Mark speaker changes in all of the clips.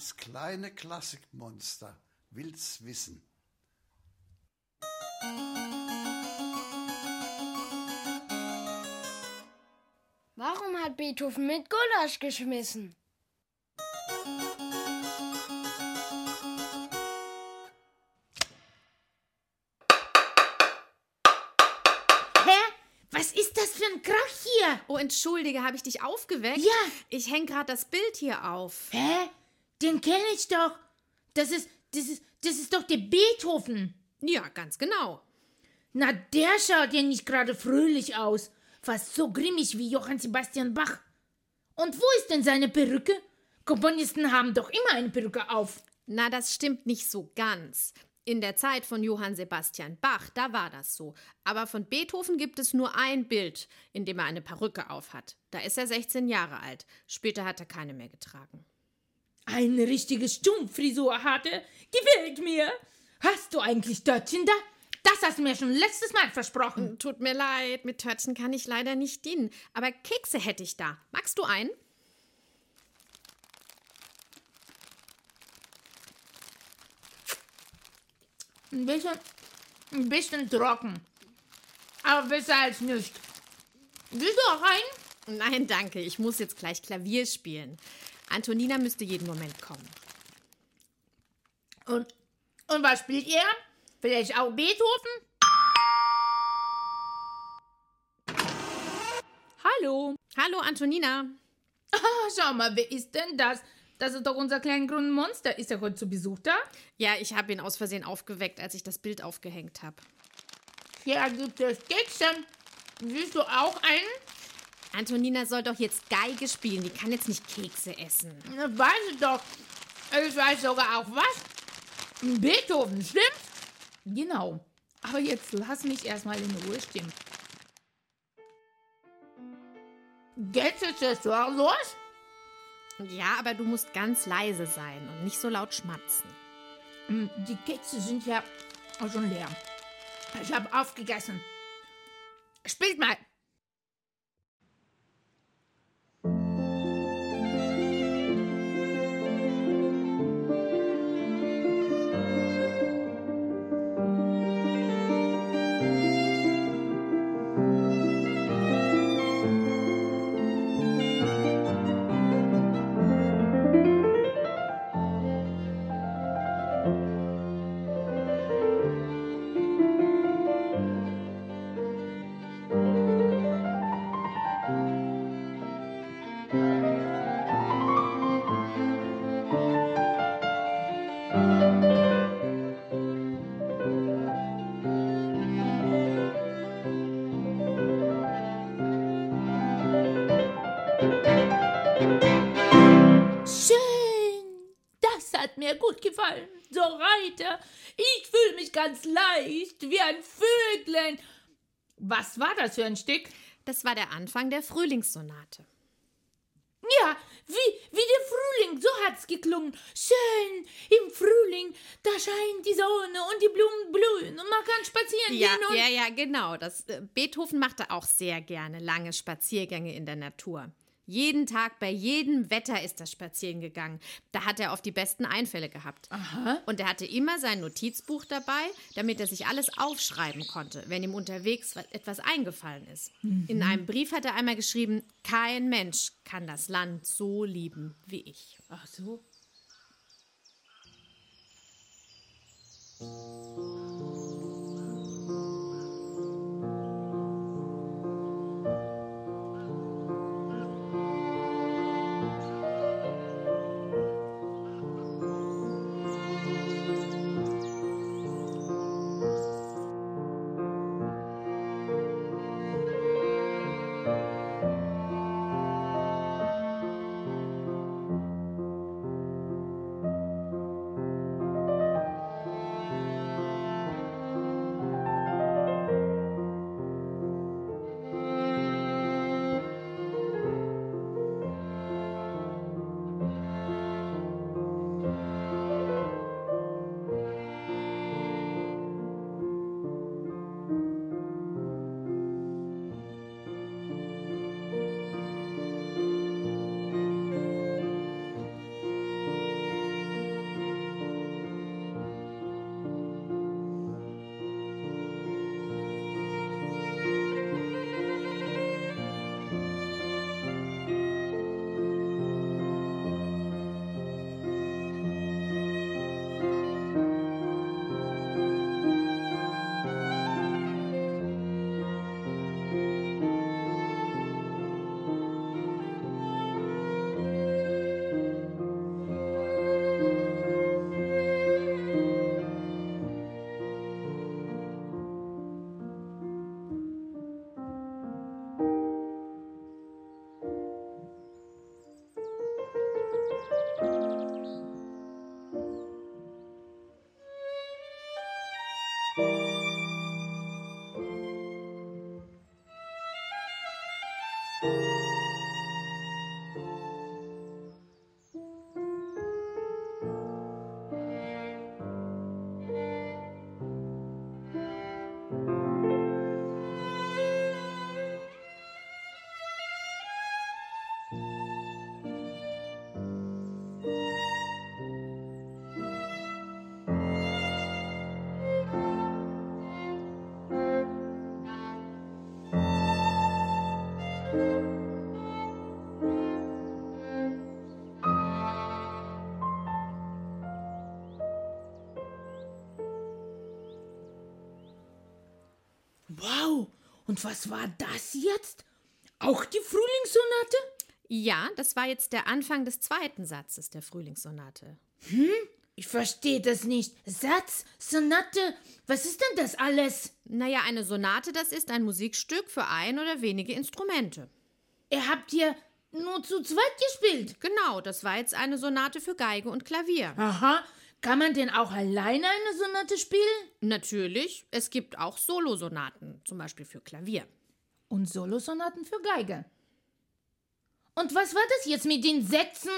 Speaker 1: Das kleine Klassikmonster will's wissen.
Speaker 2: Warum hat Beethoven mit Gulasch geschmissen?
Speaker 3: Hä? Was ist das für ein Krach hier?
Speaker 4: Oh, entschuldige, habe ich dich aufgeweckt?
Speaker 3: Ja.
Speaker 4: Ich hänge gerade das Bild hier auf.
Speaker 3: Hä? Den kenne ich doch. Das ist, das ist, das ist doch der Beethoven.
Speaker 4: Ja, ganz genau.
Speaker 3: Na, der schaut ja nicht gerade fröhlich aus. Fast so grimmig wie Johann Sebastian Bach. Und wo ist denn seine Perücke? Komponisten haben doch immer eine Perücke auf.
Speaker 4: Na, das stimmt nicht so ganz. In der Zeit von Johann Sebastian Bach, da war das so. Aber von Beethoven gibt es nur ein Bild, in dem er eine Perücke aufhat. Da ist er 16 Jahre alt. Später hat er keine mehr getragen.
Speaker 3: Eine richtige Stummfrisur hatte. Gefällt mir. Hast du eigentlich Dörtchen da? Das hast du mir schon letztes Mal versprochen.
Speaker 4: Tut mir leid, mit Törtchen kann ich leider nicht dienen. Aber Kekse hätte ich da. Magst du einen?
Speaker 3: Ein bisschen, ein bisschen trocken. Aber besser als nicht. Willst du auch einen?
Speaker 4: Nein, danke. Ich muss jetzt gleich Klavier spielen. Antonina müsste jeden Moment kommen.
Speaker 3: Und, und was spielt ihr? Vielleicht auch Beethoven? Hallo.
Speaker 4: Hallo, Antonina.
Speaker 3: Ah, schau mal, wer ist denn das? Das ist doch unser kleiner grüner Monster. Ist er heute zu Besuch da?
Speaker 4: Ja, ich habe ihn aus Versehen aufgeweckt, als ich das Bild aufgehängt habe.
Speaker 3: Ja, gibt es Kekse. Willst du auch einen?
Speaker 4: Antonina soll doch jetzt Geige spielen. Die kann jetzt nicht Kekse essen.
Speaker 3: Na, weiß ich doch. Ich weiß sogar auch was. Beethoven, stimmt's? Genau. Aber jetzt lass mich erstmal in Ruhe stehen. Geht's jetzt so los?
Speaker 4: Ja, aber du musst ganz leise sein und nicht so laut schmatzen.
Speaker 3: Hm, Die Kekse sind ja auch schon leer. Ich habe aufgegessen. Spielt mal. Hat mir gut gefallen. So weiter. Ich fühle mich ganz leicht, wie ein Vöglein. Was war das für ein Stück?
Speaker 4: Das war der Anfang der Frühlingssonate.
Speaker 3: Ja, wie, wie der Frühling, so hat's geklungen. Schön, im Frühling, da scheint die Sonne und die Blumen blühen und man kann spazieren
Speaker 4: Ja,
Speaker 3: gehen und...
Speaker 4: ja, ja, genau. Das, äh, Beethoven machte auch sehr gerne lange Spaziergänge in der Natur. Jeden Tag, bei jedem Wetter ist er spazieren gegangen. Da hat er oft die besten Einfälle gehabt.
Speaker 3: Aha.
Speaker 4: Und er hatte immer sein Notizbuch dabei, damit er sich alles aufschreiben konnte, wenn ihm unterwegs wa- etwas eingefallen ist. In einem Brief hat er einmal geschrieben, kein Mensch kann das Land so lieben wie ich.
Speaker 3: Ach so. Wow, und was war das jetzt? Auch die Frühlingssonate?
Speaker 4: Ja, das war jetzt der Anfang des zweiten Satzes der Frühlingssonate.
Speaker 3: Ich verstehe das nicht. Satz, Sonate, was ist denn das alles?
Speaker 4: Naja, eine Sonate, das ist ein Musikstück für ein oder wenige Instrumente.
Speaker 3: Ihr habt hier nur zu zweit gespielt.
Speaker 4: Genau, das war jetzt eine Sonate für Geige und Klavier.
Speaker 3: Aha, kann man denn auch alleine eine Sonate spielen?
Speaker 4: Natürlich, es gibt auch Solosonaten, zum Beispiel für Klavier.
Speaker 3: Und Solosonaten für Geige. Und was war das jetzt mit den Sätzen?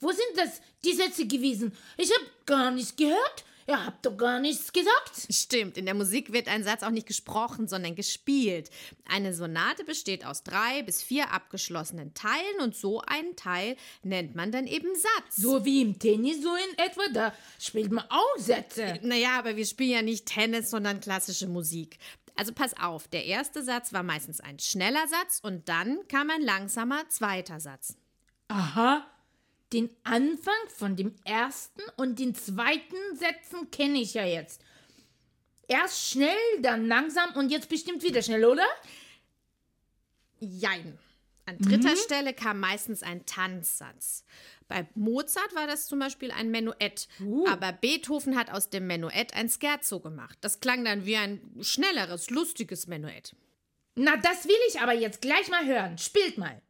Speaker 3: Wo sind das die Sätze gewesen? Ich hab gar nichts gehört. Ihr habt doch gar nichts gesagt.
Speaker 4: Stimmt, in der Musik wird ein Satz auch nicht gesprochen, sondern gespielt. Eine Sonate besteht aus drei bis vier abgeschlossenen Teilen und so einen Teil nennt man dann eben Satz.
Speaker 3: So wie im Tennis, so in etwa, da spielt man auch Sätze.
Speaker 4: Naja, aber wir spielen ja nicht Tennis, sondern klassische Musik. Also pass auf, der erste Satz war meistens ein schneller Satz und dann kam ein langsamer zweiter Satz.
Speaker 3: Aha, den Anfang von dem ersten und den zweiten Sätzen kenne ich ja jetzt. Erst schnell, dann langsam und jetzt bestimmt wieder schnell, oder?
Speaker 4: Jein. An dritter Stelle kam meistens ein Tanzsatz. Bei Mozart war das zum Beispiel ein Menuett. Aber Beethoven hat aus dem Menuett ein Scherzo gemacht. Das klang dann wie ein schnelleres, lustiges Menuett.
Speaker 3: Na, das will ich aber jetzt gleich mal hören. Spielt mal.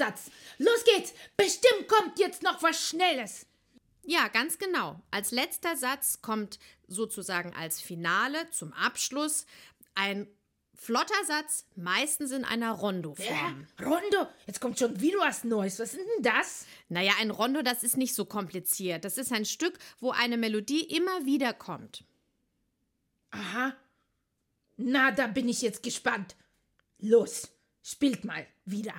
Speaker 3: Satz. Los geht's. Bestimmt kommt jetzt noch was Schnelles.
Speaker 4: Ja, ganz genau. Als letzter Satz kommt sozusagen als Finale zum Abschluss ein flotter Satz, meistens in einer Rondo-Form.
Speaker 3: Rondo, jetzt kommt schon wieder was Neues. Was ist denn das?
Speaker 4: Naja, ein Rondo, das ist nicht so kompliziert. Das ist ein Stück, wo eine Melodie immer wieder kommt.
Speaker 3: Aha. Na, da bin ich jetzt gespannt. Los, spielt mal wieder.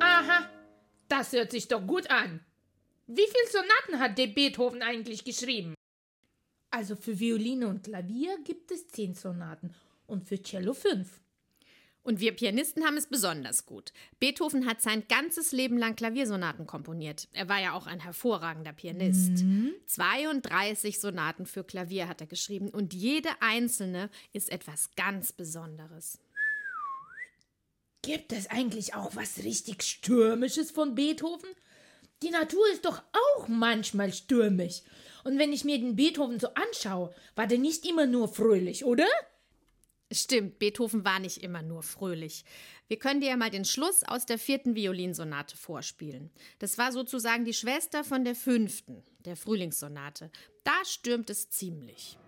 Speaker 3: Aha, das hört sich doch gut an. Wie viele Sonaten hat der Beethoven eigentlich geschrieben? Also für Violine und Klavier gibt es zehn Sonaten und für Cello fünf.
Speaker 4: Und wir Pianisten haben es besonders gut. Beethoven hat sein ganzes Leben lang Klaviersonaten komponiert. Er war ja auch ein hervorragender Pianist. 32 Sonaten für Klavier hat er geschrieben und jede einzelne ist etwas ganz Besonderes.
Speaker 3: Gibt es eigentlich auch was richtig Stürmisches von Beethoven? Die Natur ist doch auch manchmal stürmisch. Und wenn ich mir den Beethoven so anschaue, war der nicht immer nur fröhlich, oder?
Speaker 4: Stimmt, Beethoven war nicht immer nur fröhlich. Wir können dir ja mal den Schluss aus der vierten Violinsonate vorspielen. Das war sozusagen die Schwester von der fünften, der Frühlingssonate. Da stürmt es ziemlich.